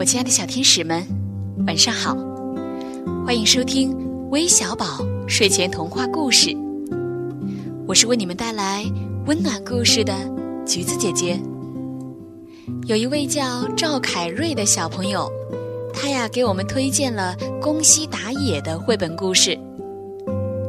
我亲爱的小天使们，晚上好！欢迎收听微小宝睡前童话故事。我是为你们带来温暖故事的橘子姐姐。有一位叫赵凯瑞的小朋友，他呀给我们推荐了《宫西达也》的绘本故事。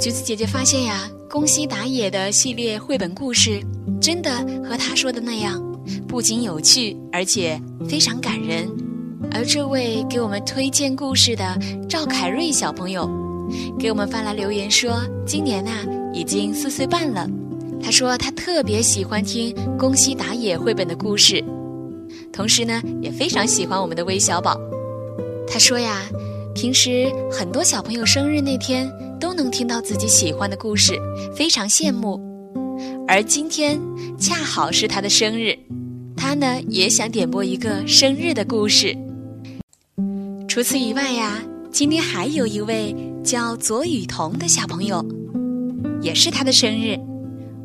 橘子姐姐发现呀，《宫西达也》的系列绘本故事真的和他说的那样，不仅有趣，而且非常感人。而这位给我们推荐故事的赵凯瑞小朋友，给我们发来留言说，今年呐已经四岁半了。他说他特别喜欢听宫西达也绘本的故事，同时呢也非常喜欢我们的微小宝。他说呀，平时很多小朋友生日那天都能听到自己喜欢的故事，非常羡慕。而今天恰好是他的生日，他呢也想点播一个生日的故事。除此以外呀，今天还有一位叫左雨桐的小朋友，也是他的生日。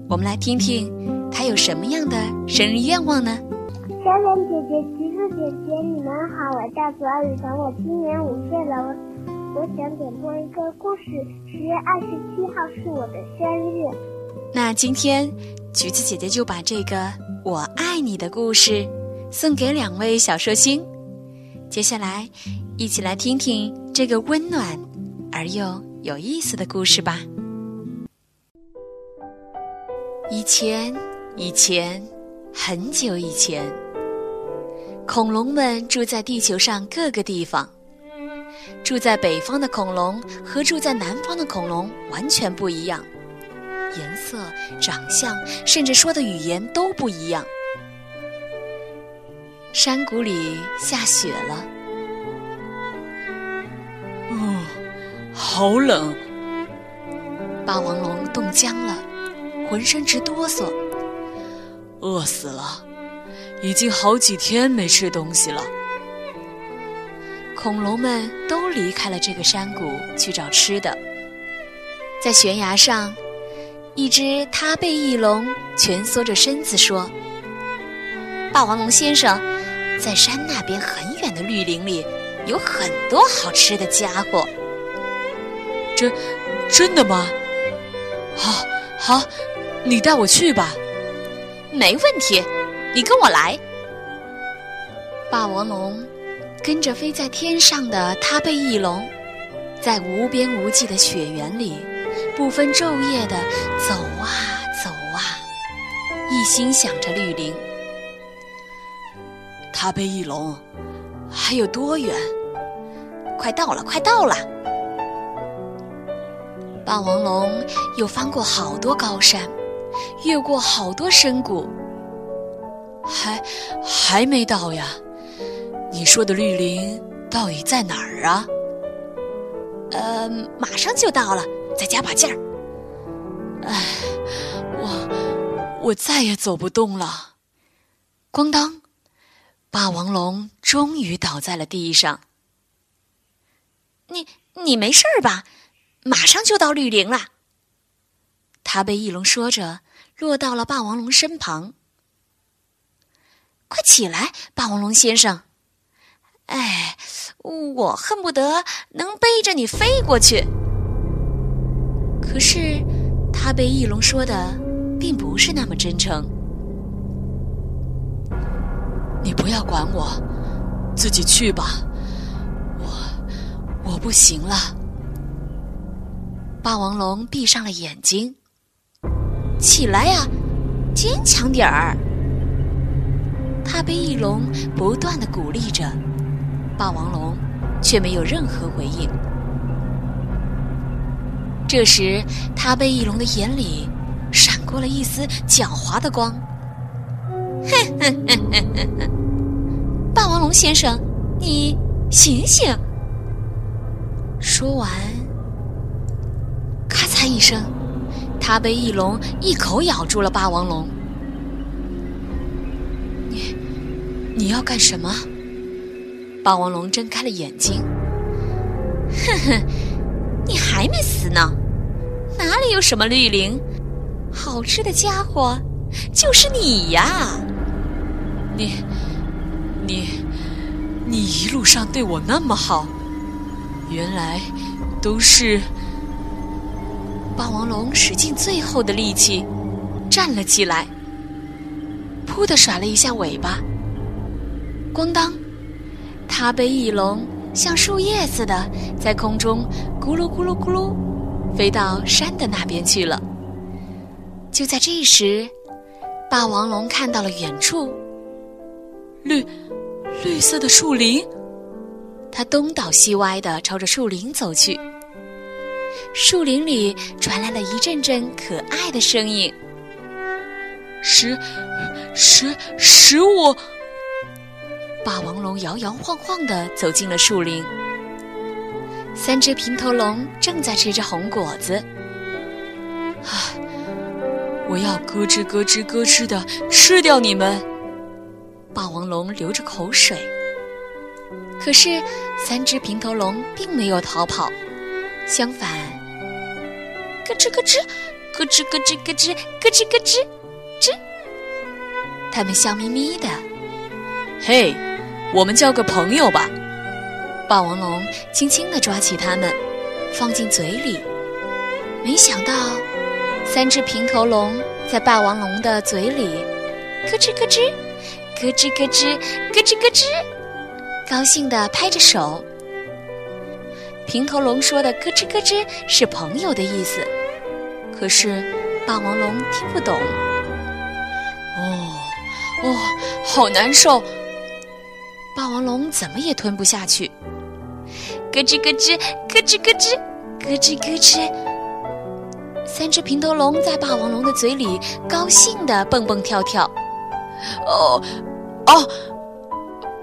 我们来听听他有什么样的生日愿望呢？小脸姐姐、橘子姐姐，你们好，我叫左雨桐，我今年五岁了。我我想点播一个故事，十月二十七号是我的生日。那今天橘子姐姐就把这个“我爱你”的故事送给两位小寿星。接下来。一起来听听这个温暖而又有意思的故事吧。以前，以前，很久以前，恐龙们住在地球上各个地方。住在北方的恐龙和住在南方的恐龙完全不一样，颜色、长相，甚至说的语言都不一样。山谷里下雪了。哦好冷！霸王龙冻僵了，浑身直哆嗦，饿死了，已经好几天没吃东西了。恐龙们都离开了这个山谷去找吃的。在悬崖上，一只踏背翼龙蜷缩着身子说：“霸王龙先生，在山那边很远的绿林里，有很多好吃的家伙。”真，真的吗？好，好，你带我去吧。没问题，你跟我来。霸王龙跟着飞在天上的他背翼龙，在无边无际的雪原里，不分昼夜的走啊走啊，一心想着绿林。他背翼龙，还有多远？快到了，快到了。霸王龙又翻过好多高山，越过好多深谷，还还没到呀？你说的绿林到底在哪儿啊？呃，马上就到了，再加把劲儿。唉，我我再也走不动了。咣当，霸王龙终于倒在了地上。你你没事吧？马上就到绿林了。他被翼龙说着，落到了霸王龙身旁。快起来，霸王龙先生！哎，我恨不得能背着你飞过去。可是，他被翼龙说的并不是那么真诚。你不要管我，自己去吧。我我不行了。霸王龙闭上了眼睛，起来呀，坚强点儿！他被翼龙不断的鼓励着，霸王龙却没有任何回应。这时，他被翼龙的眼里闪过了一丝狡猾的光。哼哼哼哼哼！霸王龙先生，你醒醒！说完。咔嚓一声，他被翼龙一口咬住了霸王龙。你，你要干什么？霸王龙睁开了眼睛。哼哼，你还没死呢，哪里有什么绿林？好吃的家伙就是你呀！你，你，你一路上对我那么好，原来都是……霸王龙使尽最后的力气站了起来，噗的甩了一下尾巴，咣当，它被翼龙像树叶似的在空中咕噜咕噜咕噜飞到山的那边去了。就在这时，霸王龙看到了远处绿绿色的树林，它东倒西歪的朝着树林走去。树林里传来了一阵阵可爱的声音。十十十五！霸王龙摇摇晃晃地走进了树林。三只平头龙正在吃着红果子。啊！我要咯吱咯吱咯吱地吃掉你们！霸王龙流着口水。可是，三只平头龙并没有逃跑，相反。咯吱咯吱，咯吱咯吱咯吱，咯吱咯吱，吱。他们笑眯眯的。嘿，我们交个朋友吧。霸王龙轻轻地抓起它们，放进嘴里。没想到，三只平头龙在霸王龙的嘴里，咯吱咯吱，咯吱咯吱，咯吱咯吱，高兴地拍着手。平头龙说的“咯吱咯吱”是朋友的意思，可是霸王龙听不懂。哦，哦，好难受！霸王龙怎么也吞不下去。咯吱咯吱，咯吱咯吱，咯吱咯吱。三只平头龙在霸王龙的嘴里高兴地蹦蹦跳跳。哦，哦！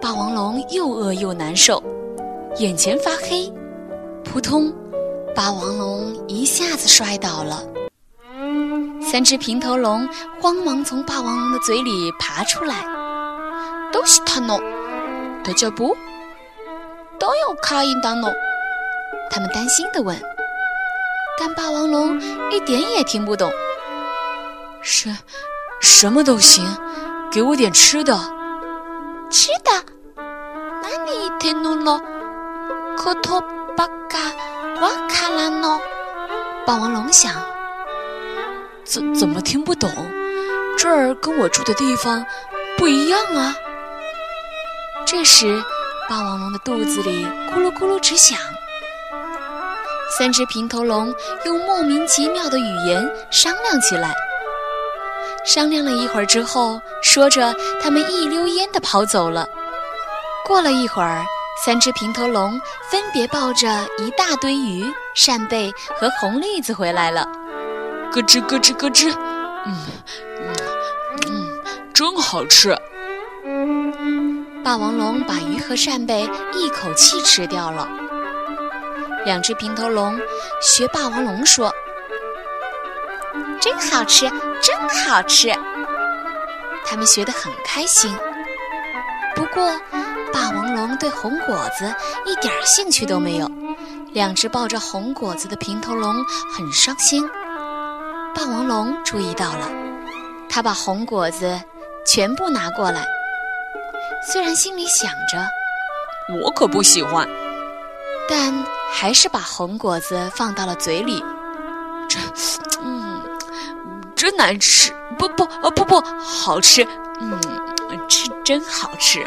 霸王龙又饿又难受，眼前发黑。扑通！霸王龙一下子摔倒了。三只平头龙慌忙从霸王龙的嘴里爬出来。都是他弄，大家不都有卡因当弄？他们担心地问。但霸王龙一点也听不懂。什什么都行，给我点吃的。吃的？那你听懂了？可托。巴嘎瓦卡拉诺，霸王龙想：怎怎么听不懂？这儿跟我住的地方不一样啊！这时，霸王龙的肚子里咕噜咕噜直响。三只平头龙用莫名其妙的语言商量起来。商量了一会儿之后，说着，他们一溜烟地跑走了。过了一会儿。三只平头龙分别抱着一大堆鱼、扇贝和红栗子回来了，咯吱咯吱咯吱，嗯嗯嗯，真好吃。霸王龙把鱼和扇贝一口气吃掉了。两只平头龙学霸王龙说：“真好吃，真好吃。”他们学得很开心。不过。霸王龙对红果子一点兴趣都没有，两只抱着红果子的平头龙很伤心。霸王龙注意到了，他把红果子全部拿过来，虽然心里想着我可不喜欢，但还是把红果子放到了嘴里。真，嗯，真难吃，不不啊不不，好吃，嗯，吃真好吃。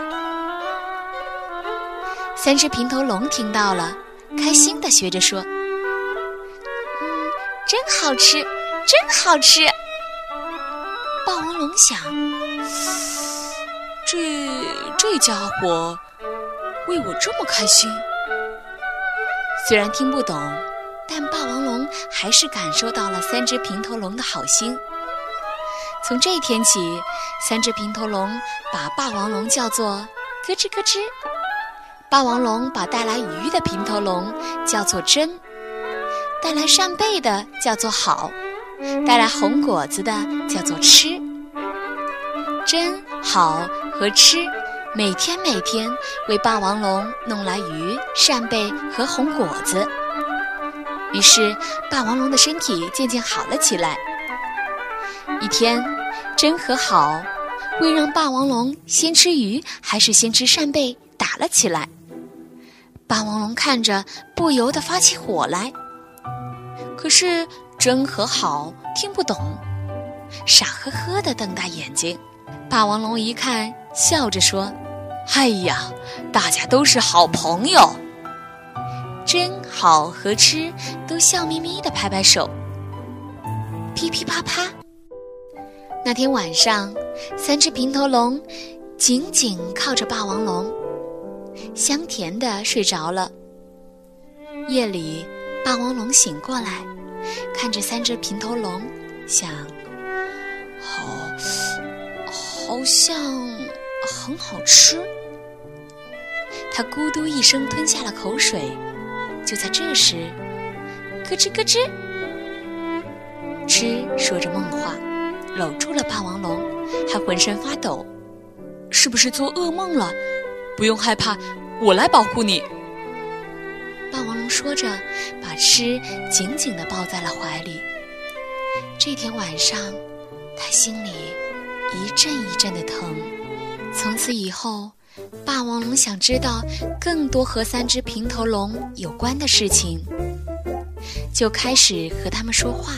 三只平头龙听到了，开心的学着说：“嗯，真好吃，真好吃。”霸王龙想：“这这家伙为我这么开心。”虽然听不懂，但霸王龙还是感受到了三只平头龙的好心。从这一天起，三只平头龙把霸王龙叫做“咯吱咯吱”。霸王龙把带来鱼的平头龙叫做真，带来扇贝的叫做好，带来红果子的叫做吃。真好和吃，每天每天为霸王龙弄来鱼、扇贝和红果子。于是，霸王龙的身体渐渐好了起来。一天，真和好为让霸王龙先吃鱼还是先吃扇贝。打了起来。霸王龙看着，不由得发起火来。可是真和好听不懂，傻呵呵的瞪大眼睛。霸王龙一看，笑着说：“哎呀，大家都是好朋友。”真好和吃都笑眯眯的拍拍手。噼噼啪啪。那天晚上，三只平头龙紧紧靠着霸王龙，香甜的睡着了。夜里，霸王龙醒过来，看着三只平头龙，想：好，好像很好吃。他咕嘟一声吞下了口水。就在这时，咯吱咯吱，吃说着梦话，搂住了霸王龙，还浑身发抖，是不是做噩梦了？不用害怕，我来保护你。霸王龙说着，把吃紧紧地抱在了怀里。这天晚上，他心里一阵一阵的疼。从此以后。霸王龙想知道更多和三只平头龙有关的事情，就开始和他们说话。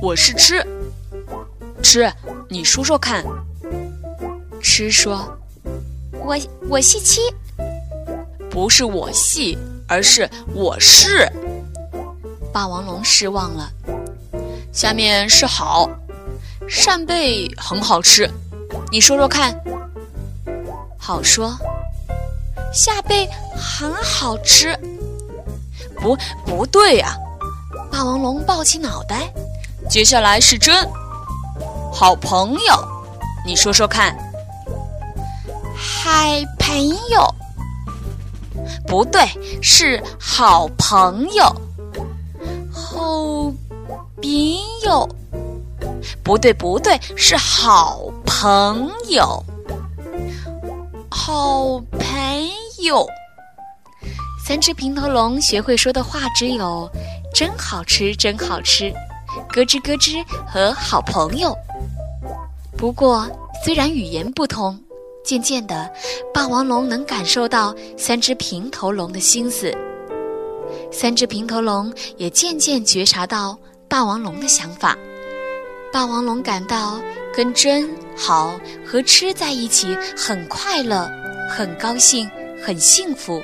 我是吃，吃，你说说看。吃说：“我我系七，不是我系，而是我是。”霸王龙失望了。下面是好，扇贝很好吃，你说说看。好说，下贝很好吃。不，不对呀！霸王龙抱起脑袋。接下来是真，好朋友，你说说看。嗨，朋友。不对，是好朋友。好，朋友。不对，不对，是好朋友。好朋友，三只平头龙学会说的话只有“真好吃，真好吃”，咯吱咯吱和好朋友。不过，虽然语言不通，渐渐的，霸王龙能感受到三只平头龙的心思。三只平头龙也渐渐觉察到霸王龙的想法。霸王龙感到跟真好和吃在一起很快乐，很高兴，很幸福。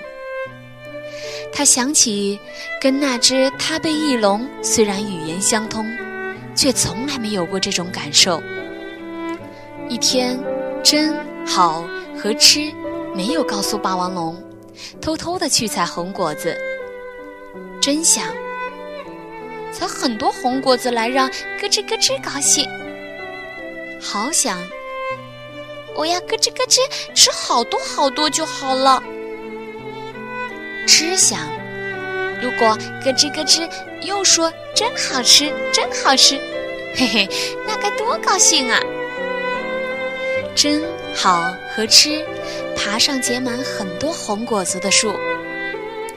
他想起跟那只他背翼龙虽然语言相通，却从来没有过这种感受。一天，真好和吃没有告诉霸王龙，偷偷的去采红果子。真想。采很多红果子来让咯吱咯吱高兴，好想，我要咯吱咯吱吃好多好多就好了。吃想，如果咯吱咯吱又说真好吃真好吃，嘿嘿，那该多高兴啊！真好和吃，爬上结满很多红果子的树，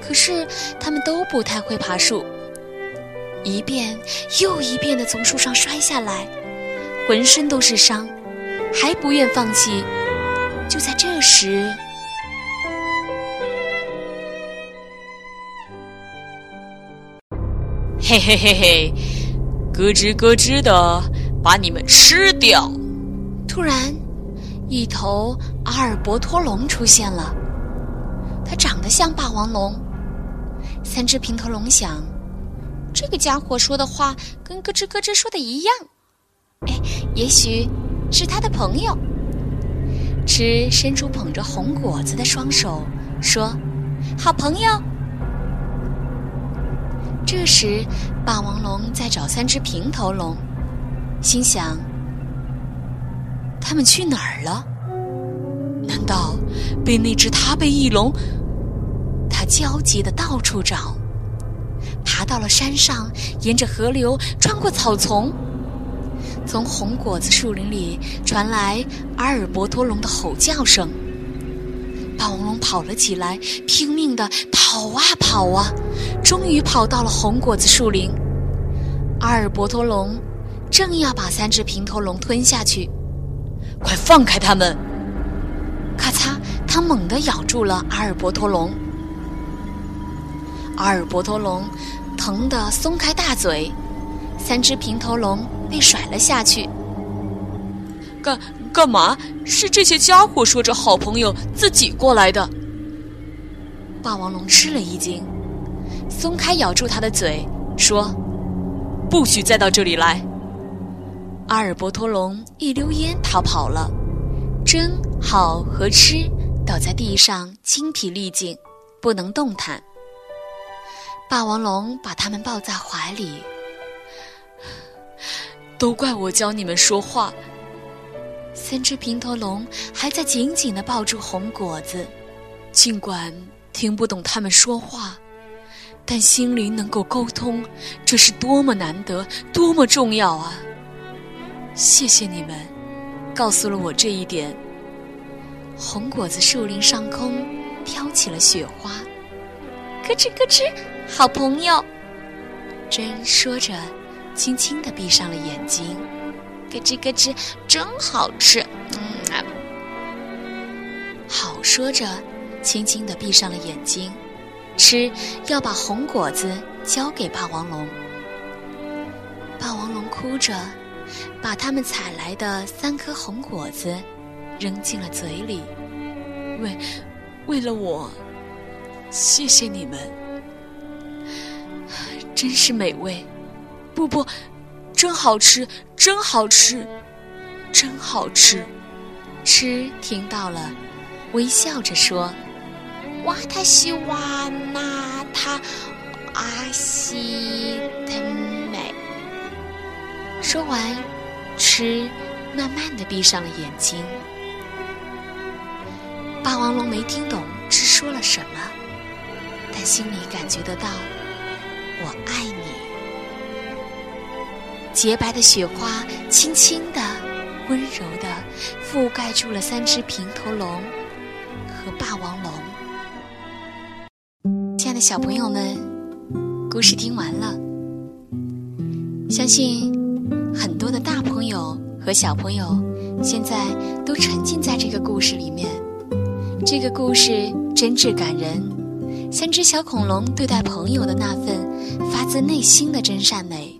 可是他们都不太会爬树。一遍又一遍的从树上摔下来，浑身都是伤，还不愿放弃。就在这时，嘿嘿嘿嘿，咯吱咯吱的把你们吃掉！突然，一头阿尔伯托龙出现了，它长得像霸王龙。三只平头龙想。这个家伙说的话跟咯吱咯吱说的一样，哎，也许是他的朋友。吃伸出捧着红果子的双手，说：“好朋友。”这时，霸王龙在找三只平头龙，心想：他们去哪儿了？难道被那只他背翼龙？他焦急的到处找。爬到了山上，沿着河流穿过草丛，从红果子树林里传来阿尔伯托龙的吼叫声。霸王龙跑了起来，拼命地跑啊跑啊，终于跑到了红果子树林。阿尔伯托龙正要把三只平头龙吞下去，快放开他们！咔嚓，它猛地咬住了阿尔伯托龙。阿尔伯托龙疼得松开大嘴，三只平头龙被甩了下去。干干嘛？是这些家伙说着好朋友自己过来的。霸王龙吃了一惊，松开咬住他的嘴，说：“不许再到这里来。”阿尔伯托龙一溜烟逃跑了，真好和吃倒在地上精疲力尽，不能动弹。霸王龙把他们抱在怀里，都怪我教你们说话。三只平头龙还在紧紧地抱住红果子，尽管听不懂他们说话，但心灵能够沟通，这是多么难得，多么重要啊！谢谢你们，告诉了我这一点。红果子树林上空飘起了雪花，咯吱咯吱，好朋友。真说着，轻轻地闭上了眼睛。咯吱咯吱，真好吃。嗯啊，好说着，轻轻地闭上了眼睛。吃，要把红果子交给霸王龙。霸王龙哭着。把他们采来的三颗红果子扔进了嘴里，为为了我，谢谢你们，真是美味，不不，真好吃，真好吃，真好吃。吃听到了，微笑着说：“哇，他喜欢呐，他阿西特美。”说完。吃，慢慢的闭上了眼睛。霸王龙没听懂吃说了什么，但心里感觉得到，我爱你。洁白的雪花轻轻的、温柔的覆盖住了三只平头龙和霸王龙。亲爱的小朋友们，故事听完了，相信。很多的大朋友和小朋友现在都沉浸在这个故事里面。这个故事真挚感人，三只小恐龙对待朋友的那份发自内心的真善美。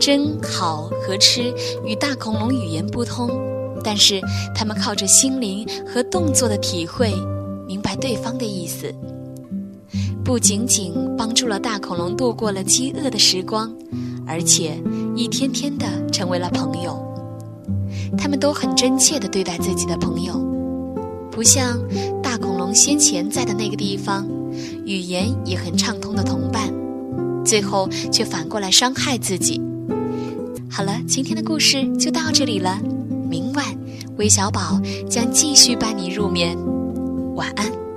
真好和吃与大恐龙语言不通，但是他们靠着心灵和动作的体会，明白对方的意思。不仅仅帮助了大恐龙度过了饥饿的时光，而且。一天天的成为了朋友，他们都很真切的对待自己的朋友，不像大恐龙先前在的那个地方，语言也很畅通的同伴，最后却反过来伤害自己。好了，今天的故事就到这里了，明晚微小宝将继续伴你入眠，晚安。